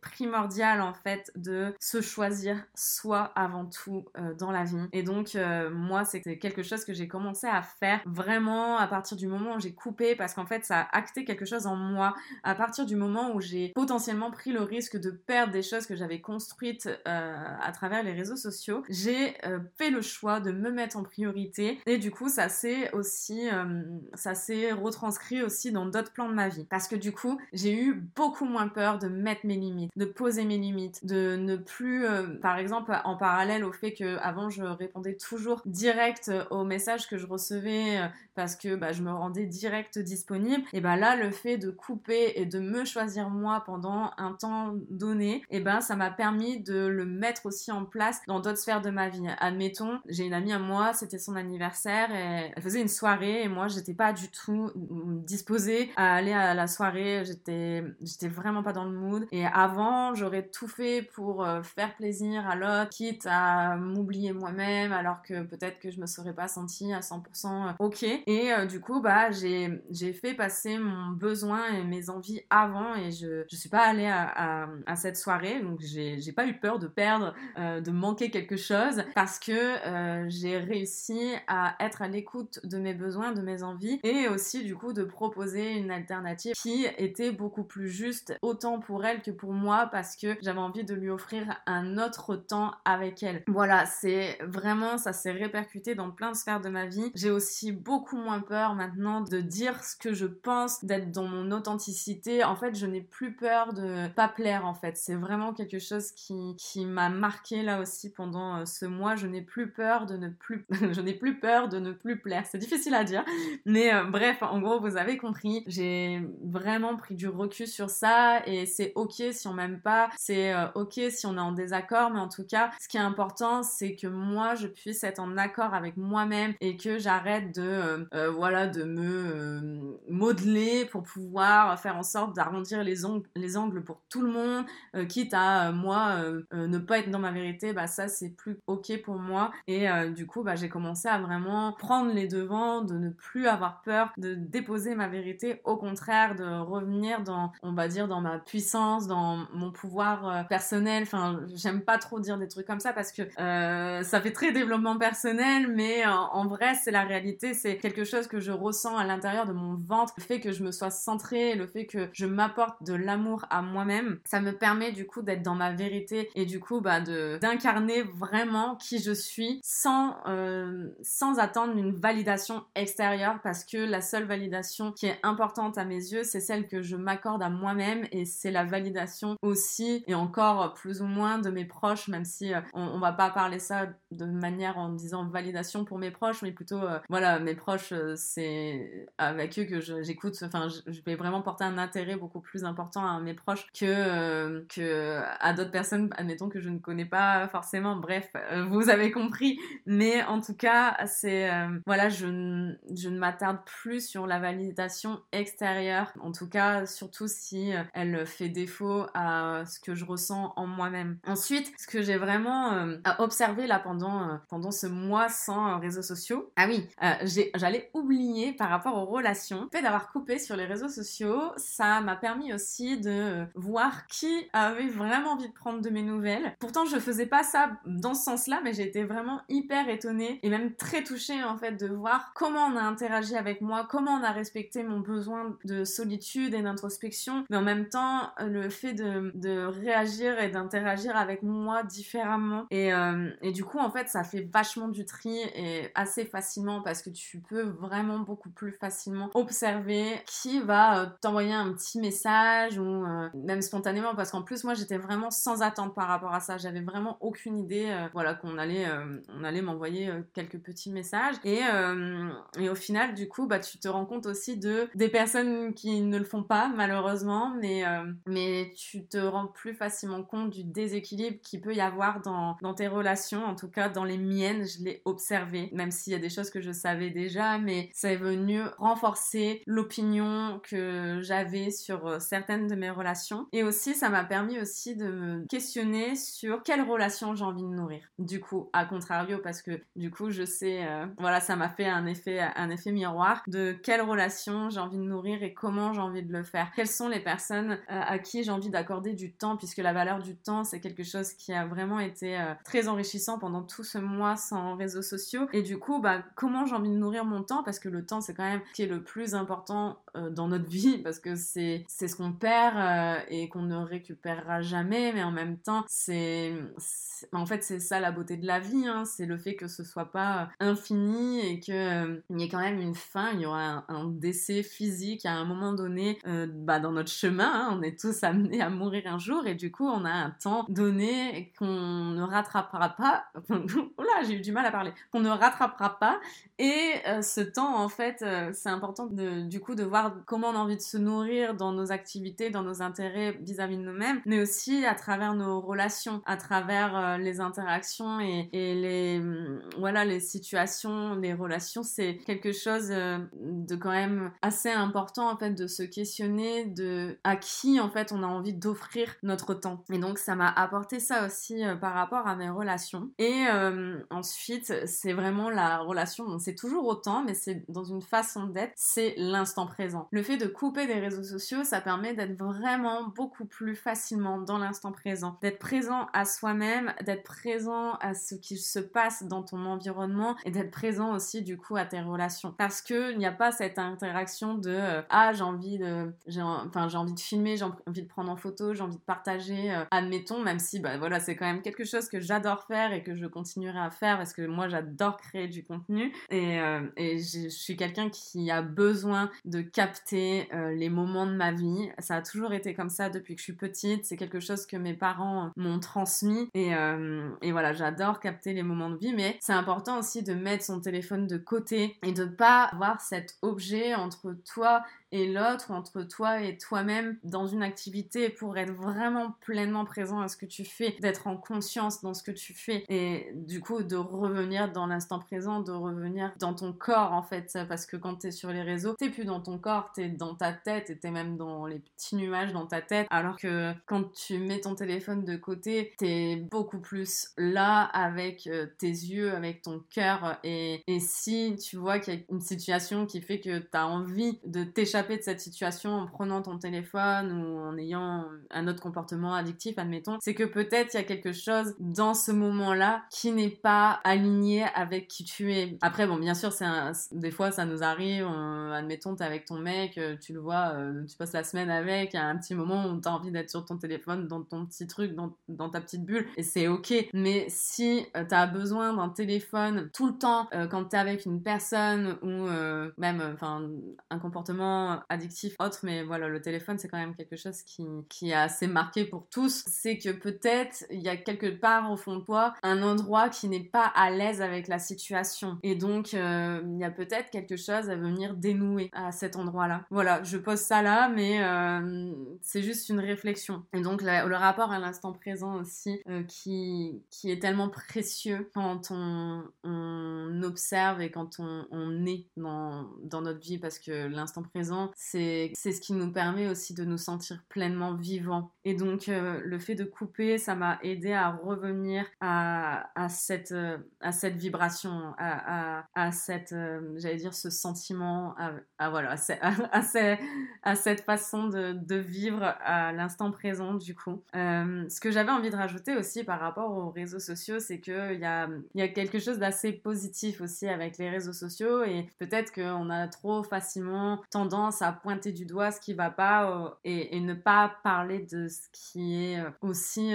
primordial en fait de se choisir soi avant tout euh, dans la vie. Et donc euh, moi c'est quelque chose que j'ai commencé à faire vraiment à partir du moment où j'ai coupé parce qu'en fait ça a acté quelque chose en moi. À partir du moment où j'ai potentiellement pris le risque de perdre des choses que j'avais construites euh, à travers les réseaux sociaux, j'ai fait le choix de me mettre en priorité et du coup ça s'est aussi ça s'est retranscrit aussi dans d'autres plans de ma vie parce que du coup j'ai eu beaucoup moins peur de mettre mes limites, de poser mes limites, de ne plus, euh, par exemple, en parallèle au fait que avant je répondais toujours direct aux messages que je recevais euh, parce que bah, je me rendais direct disponible. Et bah là, le fait de couper et de me choisir moi pendant un temps donné, et ben ça m'a permis de le mettre aussi en place dans d'autres sphères de ma vie. Admettons, j'ai une amie à moi, c'était son anniversaire et elle faisait une soirée et moi j'étais pas du tout disposée à aller à la soirée. J'étais j'étais vraiment pas dans le mood. Et avant, j'aurais tout fait pour euh, faire plaisir à l'autre, quitte à m'oublier moi-même, alors que peut-être que je me serais pas sentie à 100% euh, ok. Et euh, du coup, bah, j'ai, j'ai fait passer mon besoin et mes envies avant et je, je suis pas allée à, à, cette soirée. Donc, j'ai, j'ai pas eu peur de perdre, de manquer quelque chose parce que j'ai réussi à être à l'écoute de mes besoins, de mes envies et aussi, du coup, de proposer une alternative qui était beaucoup plus juste autant pour elle que pour moi parce que j'avais envie de lui offrir un autre temps avec elle. Voilà, c'est vraiment ça s'est répercuté dans plein de sphères de ma vie. J'ai aussi beaucoup moins peur maintenant de dire ce que je pense, d'être dans mon authenticité. En fait, je n'ai plus peur de pas plaire en fait. C'est vraiment quelque chose qui, qui m'a marqué là aussi pendant euh, ce mois. Je n'ai plus peur de ne plus [LAUGHS] plus peur de ne plus plaire. C'est difficile à dire, mais euh, bref, en gros, vous avez compris. J'ai vraiment pris du recul sur ça et c'est ok si on m'aime pas, c'est euh, ok si on est en désaccord, mais en tout cas, ce qui est important, c'est que moi, je puisse être en accord avec moi-même et que j'arrête de, euh, euh, voilà, de me modeler pour pouvoir faire en sorte d'arrondir les, les, angles pour tout le monde, quitte à moi ne pas être dans ma vérité, bah ça c'est plus ok pour moi. Et du coup, bah, j'ai commencé à vraiment prendre les devants, de ne plus avoir peur de déposer ma vérité, au contraire, de revenir dans, on va dire, dans ma puissance, dans mon pouvoir personnel. Enfin, j'aime pas trop dire des trucs comme ça parce que euh, ça fait très développement personnel, mais en, vrai, c'est la réalité. C'est quelque chose que je ressens à l'intérieur de mon ventre. Le fait que je me sois centrée, le fait que je m'apporte de l'amour à moi-même, ça me permet du coup d'être dans ma vérité et du coup bah, d'incarner vraiment qui je suis sans, euh, sans attendre une validation extérieure parce que la seule validation qui est importante à mes yeux, c'est celle que je m'accorde à moi-même et c'est la validation aussi et encore plus ou moins de mes proches, même si euh, on, va pas parler ça de manière en disant validation pour mes proches, mais plutôt euh, voilà, mes proches, euh, c'est avec eux que j'écoute, enfin, je, vais vraiment porter un intérêt beaucoup plus important à mes proches que, que à d'autres personnes, admettons que je ne connais pas forcément. Bref, vous avez compris, mais en tout cas, c'est voilà, je, je ne m'attarde plus sur la validation extérieure, en tout cas, surtout si elle fait défaut à ce que je ressens en moi-même. Ensuite, ce que j'ai vraiment euh, observé là pendant, euh, pendant ce mois sans euh, réseaux sociaux, ah oui, j'allais oublier par rapport aux relations. Le fait d'avoir coupé sur les réseaux sociaux, ça m'a permis aussi de voir qui avait vraiment envie de prendre de mes nouvelles. Pourtant, je faisais pas ça dans ce sens-là, mais j'ai été vraiment hyper étonnée et même très touchée en fait de voir comment on a interagi avec moi, comment on a respecté mon besoin de solitude et d'introspection, mais en même temps, le fait de, réagir et d'interagir avec moi différemment. Et, euh, et, du coup, en fait, ça fait vachement du tri et assez facilement parce que tu peux vraiment beaucoup plus facilement observer qui va euh, t'envoyer un petit message ou euh, même spontanément parce qu'en plus, moi, j'étais vraiment sans attente par rapport à ça. J'avais vraiment aucune idée, voilà, qu'on allait, on allait m'envoyer quelques petits messages. Et, et au final, du coup, bah, tu te rends compte aussi de des personnes qui ne le font pas, malheureusement, mais, mais tu te rends plus facilement compte du déséquilibre qui peut y avoir dans, dans tes relations, en tout cas dans les miennes, je l'ai observé, même s'il y a des choses que je savais déjà, mais ça est venu renforcer l'opinion que j'avais sur euh, certaines de mes relations. Et aussi, ça m'a permis aussi de me questionner sur quelle relation j'ai envie de nourrir. Du coup, à contrario, parce que du coup, je sais, euh, voilà, ça m'a fait un effet, un effet miroir de quelle relation j'ai envie de nourrir et comment j'ai envie de le faire. Quelles sont les personnes euh, à qui j'ai d'accorder du temps, puisque la valeur du temps, c'est quelque chose qui a vraiment été euh, très enrichissant pendant tout ce mois sans réseaux sociaux. Et du coup, bah, comment j'ai envie de nourrir mon temps? Parce que le temps, c'est quand même ce qui est le plus important euh, dans notre vie, [LAUGHS] parce que c'est ce qu'on perd euh, et qu'on ne récupérera jamais, mais en même temps, c'est en fait c'est ça la beauté de la vie, hein. c'est le fait que ce soit pas infini et que il y ait quand même une fin, il y aura un, décès physique à un moment donné bah, dans notre chemin. Hein. on est tous amenés à mourir un jour et du coup, on a un temps donné qu'on ne rattrapera pas. [LAUGHS] Oula, j'ai eu du mal à parler. Qu'on ne rattrapera pas. Et euh, ce temps, en fait, euh, c'est important du coup de voir comment on a envie de se nourrir dans nos activités, dans nos intérêts vis-à-vis de nous-mêmes, mais aussi à travers nos relations, à travers euh, les interactions et, et les mm, voilà les situations, les relations. C'est quelque chose de quand même assez important en fait de se questionner de à qui en fait on a envie d'offrir notre temps. Et donc ça m'a apporté ça aussi euh, par rapport à mes relations. Et euh, ensuite, c'est vraiment la relation, c'est toujours autant, mais c'est dans une façon d'être, c'est l'instant présent. Le fait de couper des réseaux sociaux, ça permet d'être vraiment beaucoup plus facilement dans l'instant présent, d'être présent à soi-même, d'être présent à ce qui se passe dans ton environnement et d'être présent aussi du coup à tes relations. Parce que il n'y a pas cette interaction de euh, ah j'ai envie de j'ai enfin j'ai envie de filmer, j'ai envie de prendre en photo, j'ai envie de partager, admettons même si bah voilà c'est quand même quelque chose que j'adore faire et que je continuerai à faire parce que moi j'adore créer du contenu et, euh, je suis quelqu'un qui a besoin de capter euh, les moments de ma vie. Ça a toujours été comme ça depuis que je suis petite. C'est quelque chose que mes parents m'ont transmis et, euh, et voilà, j'adore capter les moments de vie, mais c'est important aussi de mettre son téléphone de côté et de pas avoir cet objet entre toi l'autre entre toi et toi-même dans une activité pour être vraiment pleinement présent à ce que tu fais, d'être en conscience dans ce que tu fais et du coup de revenir dans l'instant présent, de revenir dans ton corps en fait. Parce que quand tu es sur les réseaux, t'es plus dans ton corps, t'es dans ta tête et t'es même dans les petits nuages dans ta tête. Alors que quand tu mets ton téléphone de côté, t'es beaucoup plus là avec euh, tes yeux, avec ton cœur. Et, et si tu vois qu'il y a une situation qui fait que t'as envie de t'échapper de cette situation en prenant ton téléphone ou en ayant un autre comportement addictif, admettons, c'est que peut-être il y a quelque chose dans ce moment-là qui n'est pas aligné avec qui tu es. Après, bon, bien sûr, c'est des fois ça nous arrive, admettons, t'es avec ton mec, euh, tu le vois, euh, tu passes la semaine avec, a un petit moment où t'as envie d'être sur ton téléphone, dans ton petit truc, dans, dans ta petite bulle, et c'est ok. Mais si euh, t'as besoin d'un téléphone tout le temps, quand t'es avec une personne ou même, un comportement addictif autre, mais voilà, le téléphone, c'est quand même quelque chose qui, qui est assez marqué pour tous, c'est que peut-être il y a quelque part au fond de toi un endroit qui n'est pas à l'aise avec la situation. Et donc, euh, il y a peut-être quelque chose à venir dénouer à cet endroit-là. Voilà, je pose ça là, mais euh, c'est juste une réflexion. Et donc, le rapport à l'instant présent aussi, euh, qui, qui est tellement précieux quand on, on observe et quand on, on est dans, dans notre vie, parce que l'instant présent, c'est ce qui nous permet aussi de nous sentir pleinement vivants. Et donc, le fait de couper, ça m'a aidé à revenir à, à cette, à cette vibration, à, à, cette, euh, j'allais dire, ce sentiment, à, voilà, à, [LAUGHS] à, cette façon de, de vivre à l'instant présent, du coup. Euh, ce que j'avais envie de rajouter aussi par rapport aux réseaux sociaux, c'est qu'il y a, y a quelque chose d'assez positif aussi avec les réseaux sociaux et peut-être qu'on a trop facilement tendance à pointer du doigt ce qui va pas euh, et, ne pas parler de ce qui est aussi,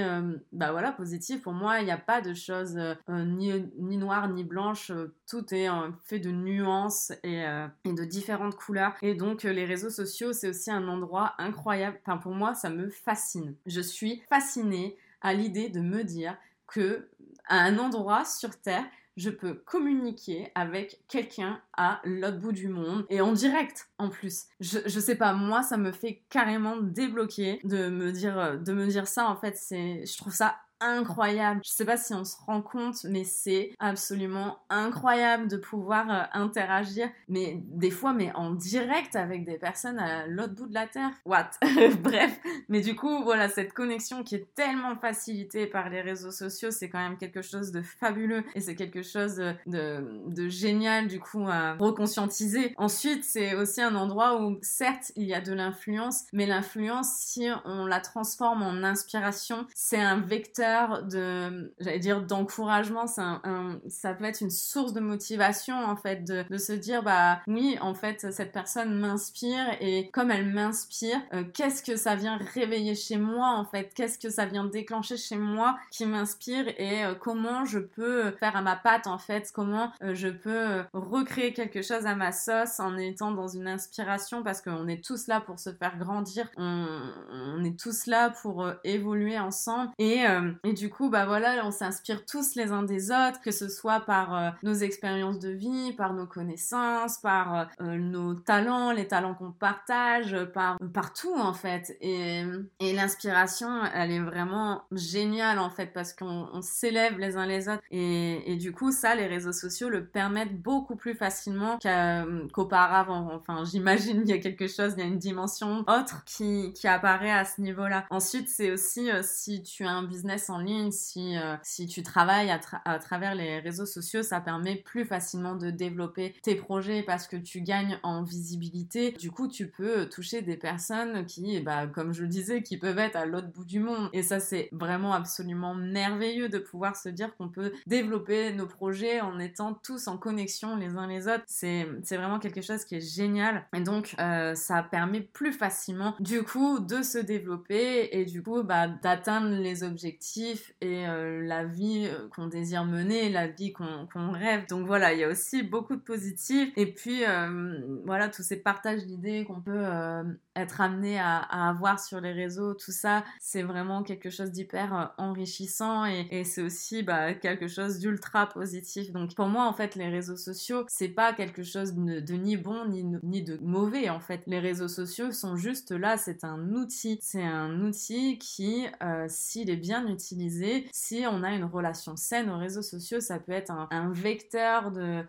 bah voilà, positif. Pour moi, il n'y a pas de choses ni, ni noires ni blanches, tout est fait de nuances et, euh, de différentes couleurs. Et donc euh, les réseaux sociaux, c'est aussi un endroit incroyable. Enfin pour moi, ça me fascine. Je suis fascinée à l'idée de me dire que à un endroit sur Terre, je peux communiquer avec quelqu'un à l'autre bout du monde et en direct en plus. Je, sais pas, moi ça me fait carrément débloquer de me dire, de me dire ça en fait, c'est, je trouve ça incroyable. Je sais pas si on se rend compte, mais c'est absolument incroyable de pouvoir euh, interagir, mais des fois, mais en direct avec des personnes à l'autre bout de la terre. What? [LAUGHS] Bref, mais du coup, voilà, cette connexion qui est tellement facilitée par les réseaux sociaux, c'est quand même quelque chose de fabuleux et c'est quelque chose de, de génial, du coup, à reconscientiser. Ensuite, c'est aussi un endroit où, certes, il y a de l'influence, mais l'influence, si on la transforme en inspiration, c'est un vecteur de, j'allais dire, d'encouragement. Un, ça peut être une source de motivation, en fait, de, de, se dire, bah oui, en fait, cette personne m'inspire et comme elle m'inspire, euh, qu'est-ce que ça vient réveiller chez moi, en fait? Qu'est-ce que ça vient déclencher chez moi qui m'inspire et euh, comment je peux faire à ma patte, en fait? Comment euh, je peux recréer quelque chose à ma sauce en étant dans une inspiration? Parce qu'on est tous là pour se faire grandir, on, on est tous là pour évoluer ensemble et et du coup, bah voilà, on s'inspire tous les uns des autres, que ce soit par euh, nos expériences de vie, par nos connaissances, par euh, euh, nos talents, les talents qu'on partage, par partout en fait. Et, et l'inspiration, elle est vraiment géniale en fait parce qu'on s'élève les uns les autres. Et, et, du coup, ça, les réseaux sociaux le permettent beaucoup plus facilement qu'auparavant. enfin, j'imagine qu'il y a quelque chose, il y a une dimension autre qui, qui apparaît à ce niveau-là. Ensuite, c'est aussi si tu as un business en ligne, si, euh, tu travailles à, travers les réseaux sociaux, ça permet plus facilement de développer tes projets parce que tu gagnes en visibilité. Du coup, tu peux toucher des personnes qui, bah, comme je le disais, qui peuvent être à l'autre bout du monde. Et ça, c'est vraiment absolument merveilleux de pouvoir se dire qu'on peut développer nos projets en étant tous en connexion les uns les autres. C'est vraiment quelque chose qui est génial. Et donc, euh, ça permet plus facilement, du coup, de se développer et du coup, bah, d'atteindre les objectifs et la vie qu'on désire mener, la vie qu'on rêve. Donc voilà, il y a aussi beaucoup de positif. Et puis voilà, tous ces partages d'idées qu'on peut être amené à, avoir sur les réseaux, tout ça, c'est vraiment quelque chose d'hyper enrichissant et, c'est aussi bah, quelque chose d'ultra positif. Donc pour moi, en fait, les réseaux sociaux, c'est pas quelque chose de, ni bon ni, ni de mauvais. En fait, les réseaux sociaux sont juste là, c'est un outil. C'est un outil qui, euh, s'il est bien utilisé, si on a une relation saine aux réseaux sociaux, ça peut être un, vecteur de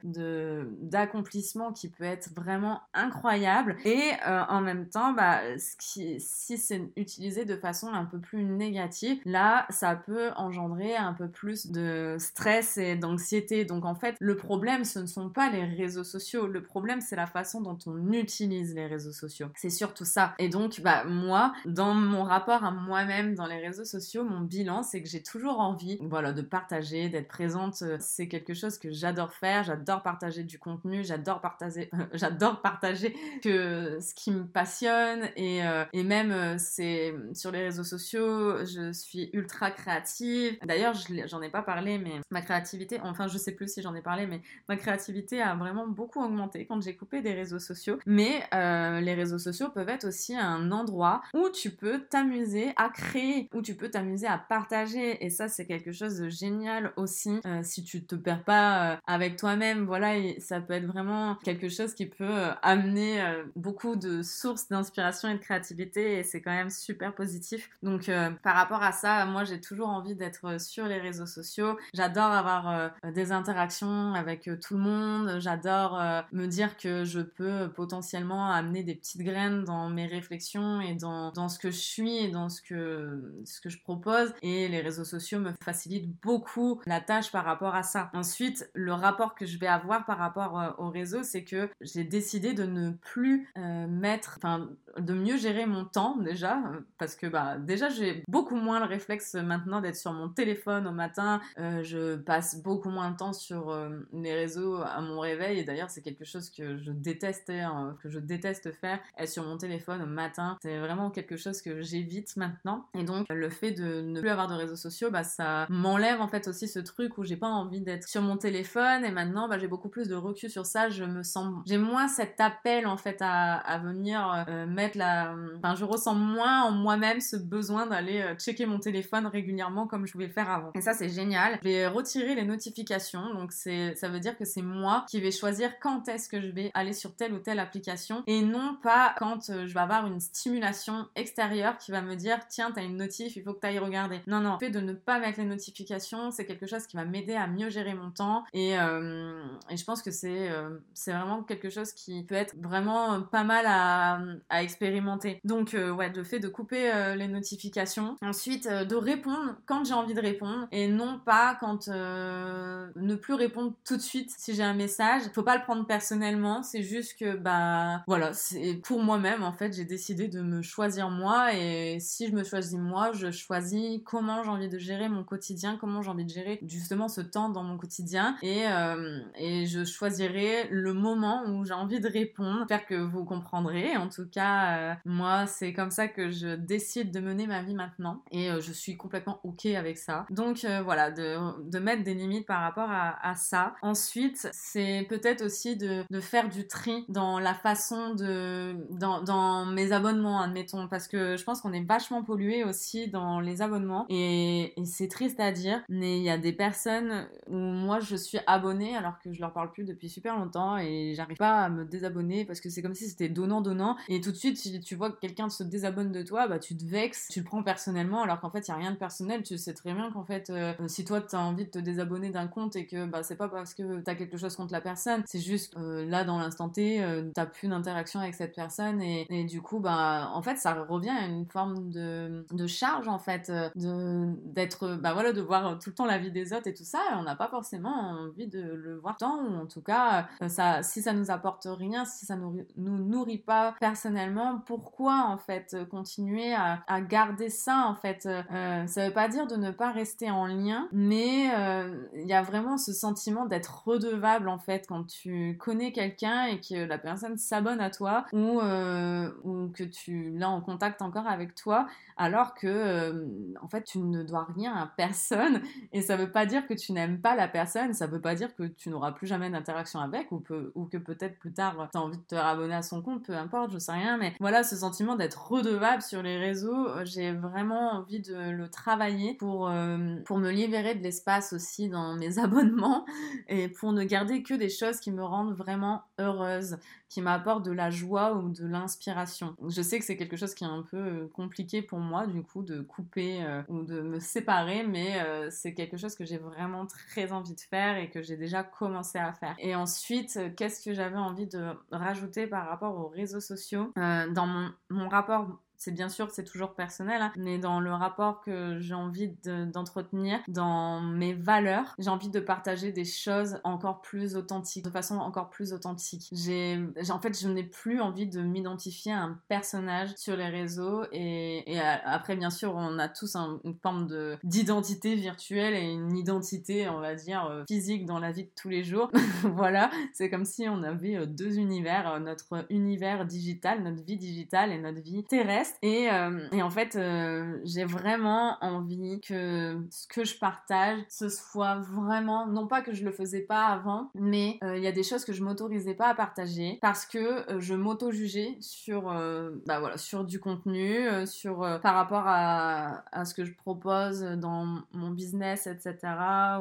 d'accomplissement qui peut être vraiment incroyable. Et euh, en même temps, bah, si c'est utilisé de façon un peu plus négative, là, ça peut engendrer un peu plus de stress et d'anxiété. Donc en fait, le problème, ce ne sont pas les réseaux sociaux. Le problème, c'est la façon dont on utilise les réseaux sociaux. C'est surtout ça. Et donc, bah, moi, dans mon rapport à moi-même dans les réseaux sociaux, mon bilan, c'est que j'ai toujours envie, voilà, de partager, d'être présente. C'est quelque chose que j'adore faire. J'adore partager du contenu. J'adore partager, [LAUGHS] j'adore partager que ce qui me passionne et, euh, et même euh, c'est sur les réseaux sociaux, je suis ultra créative. D'ailleurs, j'en ai pas parlé, mais ma créativité, enfin, je sais plus si j'en ai parlé, mais ma créativité a vraiment beaucoup augmenté quand j'ai coupé des réseaux sociaux. Mais euh, les réseaux sociaux peuvent être aussi un endroit où tu peux t'amuser à créer, où tu peux t'amuser à partager. Et ça, c'est quelque chose de génial aussi. Euh, si tu te perds pas euh, avec toi-même, voilà, ça peut être vraiment quelque chose qui peut amener beaucoup de sources d'inspiration et de créativité. Et c'est quand même super positif. Donc, par rapport à ça, moi, j'ai toujours envie d'être sur les réseaux sociaux. J'adore avoir des interactions avec tout le monde. J'adore me dire que je peux potentiellement amener des petites graines dans mes réflexions et dans, dans ce que je suis et dans ce que, ce que je propose. Les réseaux sociaux me facilitent beaucoup la tâche par rapport à ça. Ensuite, le rapport que je vais avoir par rapport euh, au réseau, c'est que j'ai décidé de ne plus euh, mettre, enfin, de mieux gérer mon temps déjà, parce que bah déjà j'ai beaucoup moins le réflexe maintenant d'être sur mon téléphone au matin. Euh, je passe beaucoup moins de temps sur les réseaux à mon réveil et d'ailleurs c'est quelque chose que je détestais, hein, que je déteste faire, être sur mon téléphone au matin. C'est vraiment quelque chose que j'évite maintenant. Et donc le fait de ne plus avoir de réseaux sociaux, bah ça m'enlève en fait aussi ce truc où j'ai pas envie d'être sur mon téléphone et maintenant bah, j'ai beaucoup plus de recul sur ça. Je me sens, j'ai moins cet appel en fait à, venir euh, mettre la, enfin je ressens moins en moi-même ce besoin d'aller euh, checker mon téléphone régulièrement comme je pouvais le faire avant. Et ça c'est génial. Je vais retirer les notifications, donc c'est, ça veut dire que c'est moi qui vais choisir quand est-ce que je vais aller sur telle ou telle application et non pas quand euh, je vais avoir une stimulation extérieure qui va me dire tiens t'as une notif il faut que tu ailles regarder non non. Le fait de ne pas mettre les notifications c'est quelque chose qui va m'aider à mieux gérer mon temps. Et, euh, je pense que c'est euh, c'est vraiment quelque chose qui peut être vraiment pas mal à, expérimenter. Donc ouais le fait de couper les notifications. Ensuite de répondre quand j'ai envie de répondre et non pas quand ne plus répondre tout de suite si j'ai un message. Faut pas le prendre personnellement, c'est juste que bah voilà, c'est pour moi-même en fait, j'ai décidé de me choisir moi et si je me choisis moi, je choisis comment j'ai envie de gérer mon quotidien, comment j'ai envie de gérer justement ce temps dans mon quotidien et, euh, et je choisirai le moment où j'ai envie de répondre. J'espère que vous comprendrez. En tout cas, euh, moi, c'est comme ça que je décide de mener ma vie maintenant et euh, je suis complètement ok avec ça. Donc voilà, de, de, mettre des limites par rapport à, à ça. Ensuite, c'est peut-être aussi de, de, faire du tri dans la façon de dans, dans, mes abonnements admettons parce que je pense qu'on est vachement pollué aussi dans les abonnements et, et c'est triste à dire mais il y a des personnes où moi je suis abonnée alors que je leur parle plus depuis super longtemps et j'arrive pas à me désabonner parce que c'est comme si c'était donnant donnant et tout de suite si tu vois que quelqu'un se désabonne de toi bah tu te vexes tu le prends personnellement alors qu'en fait il y a rien de personnel. Tu sais très bien qu'en fait euh, si toi tu as envie de te désabonner d'un compte et que bah c'est pas parce que tu as quelque chose contre la personne c'est juste euh, là dans l'instant T, euh, t'as plus d'interaction avec cette personne et, et, du coup, bah, en fait, ça revient à une forme de, de charge en fait, de d'être, bah voilà, de voir tout le temps la vie des autres et tout ça. On n'a pas forcément envie de le voir tant ou en tout cas, ça, si ça nous apporte rien, si ça nous, nous nourrit pas personnellement, pourquoi en fait continuer à, garder ça en fait Ça veut pas dire de ne pas rester en lien, mais il y a vraiment ce sentiment d'être redevable en fait quand tu connais quelqu'un et que la personne s'abonne à toi ou, euh, ou que tu l'as en contact encore avec toi alors que euh, en fait tu ne dois rien à personne. Et ça veut pas dire que tu n'aimes pas la personne, ça veut pas dire que tu n'auras plus jamais d'interaction avec ou, que peut-être plus tard tu as envie de te rabonner à son compte, peu importe, je sais rien. Mais voilà, ce sentiment d'être redevable sur les réseaux, j'ai vraiment envie de le travailler pour, euh, pour me libérer de l'espace aussi dans mes [LAUGHS] abonnements et pour ne garder que des choses qui me rendent vraiment heureuse, qui m'apportent de la joie ou de l'inspiration. Je sais que c'est quelque chose qui est un peu euh, compliqué pour moi, du coup, de couper euh, ou de me séparer, mais euh, c'est quelque chose que j'ai vraiment très envie de faire et que j'ai déjà commencé à faire. Et ensuite, qu'est-ce que j'avais envie de rajouter par rapport aux réseaux sociaux? Dans mon, mon rapport c'est bien sûr c'est toujours personnel, hein, mais dans le rapport que j'ai envie d'entretenir, dans mes valeurs, j'ai envie de partager des choses encore plus authentiques, de façon encore plus authentique. J'ai, en fait, je n'ai plus envie de m'identifier à un personnage sur les réseaux et, après, bien sûr, on a tous une forme de d'identité virtuelle et une identité, on va dire, euh, physique dans la vie de tous les jours. [LAUGHS] voilà, c'est comme si on avait euh, deux univers, euh, notre univers digital, notre vie digitale et notre vie terrestre. Euh, et, en fait, euh, j'ai vraiment envie que ce que je partage, ce soit vraiment, non pas que je le faisais pas avant, mais euh, il y a des choses que je m'autorisais pas à partager parce que je m'auto-jugeais sur, bah voilà, sur du contenu, sur par rapport à, ce que je propose dans mon business, etc.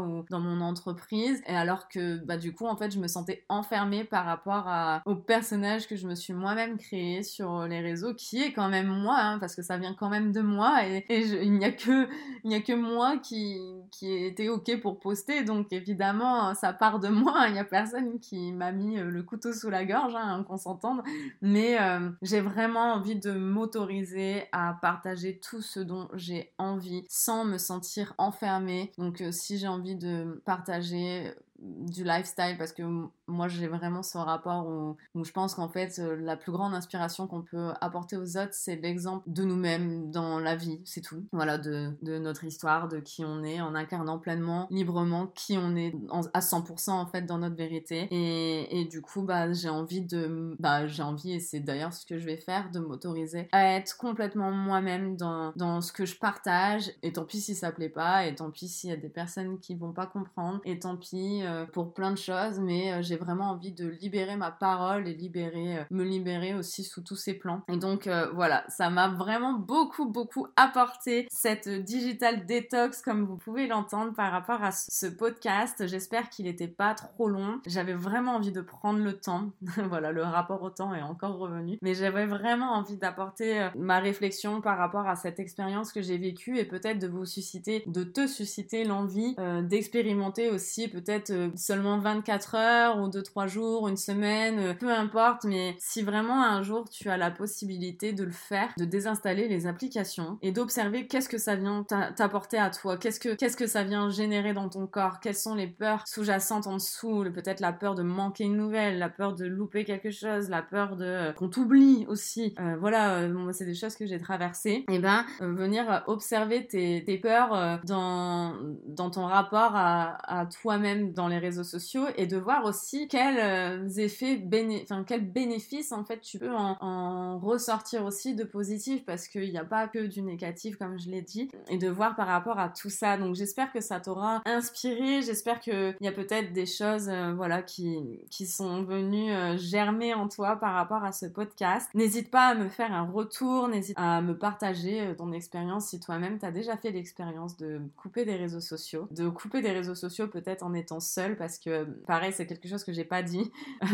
ou dans mon entreprise. Et alors que, bah du coup, en fait, je me sentais enfermée par rapport au personnage que je me suis moi-même créé sur les réseaux, qui est quand même hein, parce que ça vient quand même de moi et, il n'y a que moi qui qui était ok pour poster, donc évidemment ça part de moi. Il n'y a personne qui m'a mis euh, le couteau sous la gorge, hein, qu'on s'entende. Mais euh, j'ai vraiment envie de m'autoriser à partager tout ce dont j'ai envie, sans me sentir enfermée. Donc euh, si j'ai envie de partager du lifestyle parce que moi j'ai vraiment ce rapport où, je pense qu'en fait euh, la plus grande inspiration qu'on peut apporter aux autres c'est l'exemple de nous-mêmes dans la vie c'est tout. Voilà de, de, notre histoire de qui on est en incarnant pleinement librement qui on est à 100% en fait dans notre vérité. Et, et du coup bah j'ai envie de bah j'ai envie et c'est d'ailleurs ce que je vais faire de m'autoriser à être complètement moi-même dans, dans ce que je partage. Et tant pis si ça plaît pas et tant pis s'il y a des personnes qui vont pas comprendre et tant pis euh, pour plein de choses, mais euh, j'ai vraiment envie de libérer ma parole et libérer, euh, me libérer aussi sous tous ces plans. Et donc voilà, ça m'a vraiment beaucoup, beaucoup apporté cette digital detox, comme vous pouvez l'entendre par rapport à ce podcast. J'espère qu'il n'était pas trop long. J'avais vraiment envie de prendre le temps. [LAUGHS] voilà, le rapport au temps est encore revenu. Mais j'avais vraiment envie d'apporter ma réflexion par rapport à cette expérience que j'ai vécue et peut-être de vous susciter, de te susciter l'envie d'expérimenter aussi peut-être seulement 24 heures ou 2-3 jours, une semaine, euh, peu importe, mais si vraiment un jour tu as la possibilité de le faire, de désinstaller les applications et d'observer qu'est-ce que ça vient t'apporter à toi, qu'est-ce que, que ça vient générer dans ton corps, quelles sont les peurs sous-jacentes en dessous, peut-être la peur de manquer une nouvelle, la peur de louper quelque chose, la peur de euh, qu'on t'oublie aussi. Euh, voilà, c'est des choses que j'ai traversées. Et ben venir observer tes, tes peurs dans, dans ton rapport à, à toi-même dans les réseaux sociaux et de voir aussi quels euh, effets, enfin quels bénéfices en fait tu peux en, ressortir aussi de positif parce qu'il n'y a pas que du négatif comme je l'ai dit et de voir par rapport à tout ça. Donc j'espère que ça t'aura inspiré, j'espère qu'il y a peut-être des choses euh, voilà qui, qui sont venues euh, germer en toi par rapport à ce podcast. N'hésite pas à me faire un retour, n'hésite à me partager ton expérience si toi-même tu as déjà fait l'expérience de couper des réseaux sociaux, de couper des réseaux sociaux peut-être en étant seul parce que, pareil, c'est quelque chose que j'ai pas dit. [LAUGHS]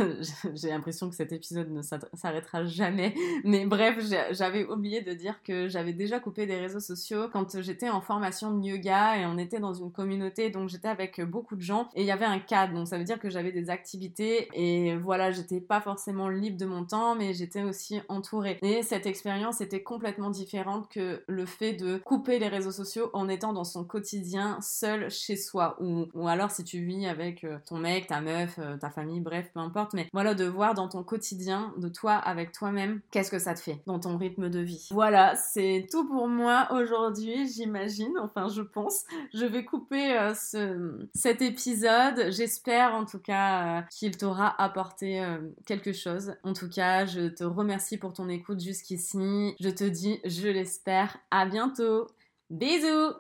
j'ai l'impression que cet épisode ne s'arrêtera jamais. Mais bref, j'avais oublié de dire que j'avais déjà coupé des réseaux sociaux quand j'étais en formation de yoga et on était dans une communauté, donc j'étais avec beaucoup de gens et il y avait un cadre. Donc ça veut dire que j'avais des activités et voilà, j'étais pas forcément libre de mon temps, mais j'étais aussi entourée. Et cette expérience était complètement différente que le fait de couper les réseaux sociaux en étant dans son quotidien seul chez soi ou, ou alors si tu vis avec euh, ton mec, ta meuf, euh, ta famille, bref, peu importe. Mais voilà, de voir dans ton quotidien, de toi avec toi-même, qu'est-ce que ça te fait dans ton rythme de vie. Voilà, c'est tout pour moi aujourd'hui, j'imagine. Enfin, je pense. Je vais couper euh, ce, cet épisode. J'espère en tout cas qu'il t'aura apporté quelque chose. En tout cas, je te remercie pour ton écoute jusqu'ici. Je te dis, je l'espère, à bientôt. Bisous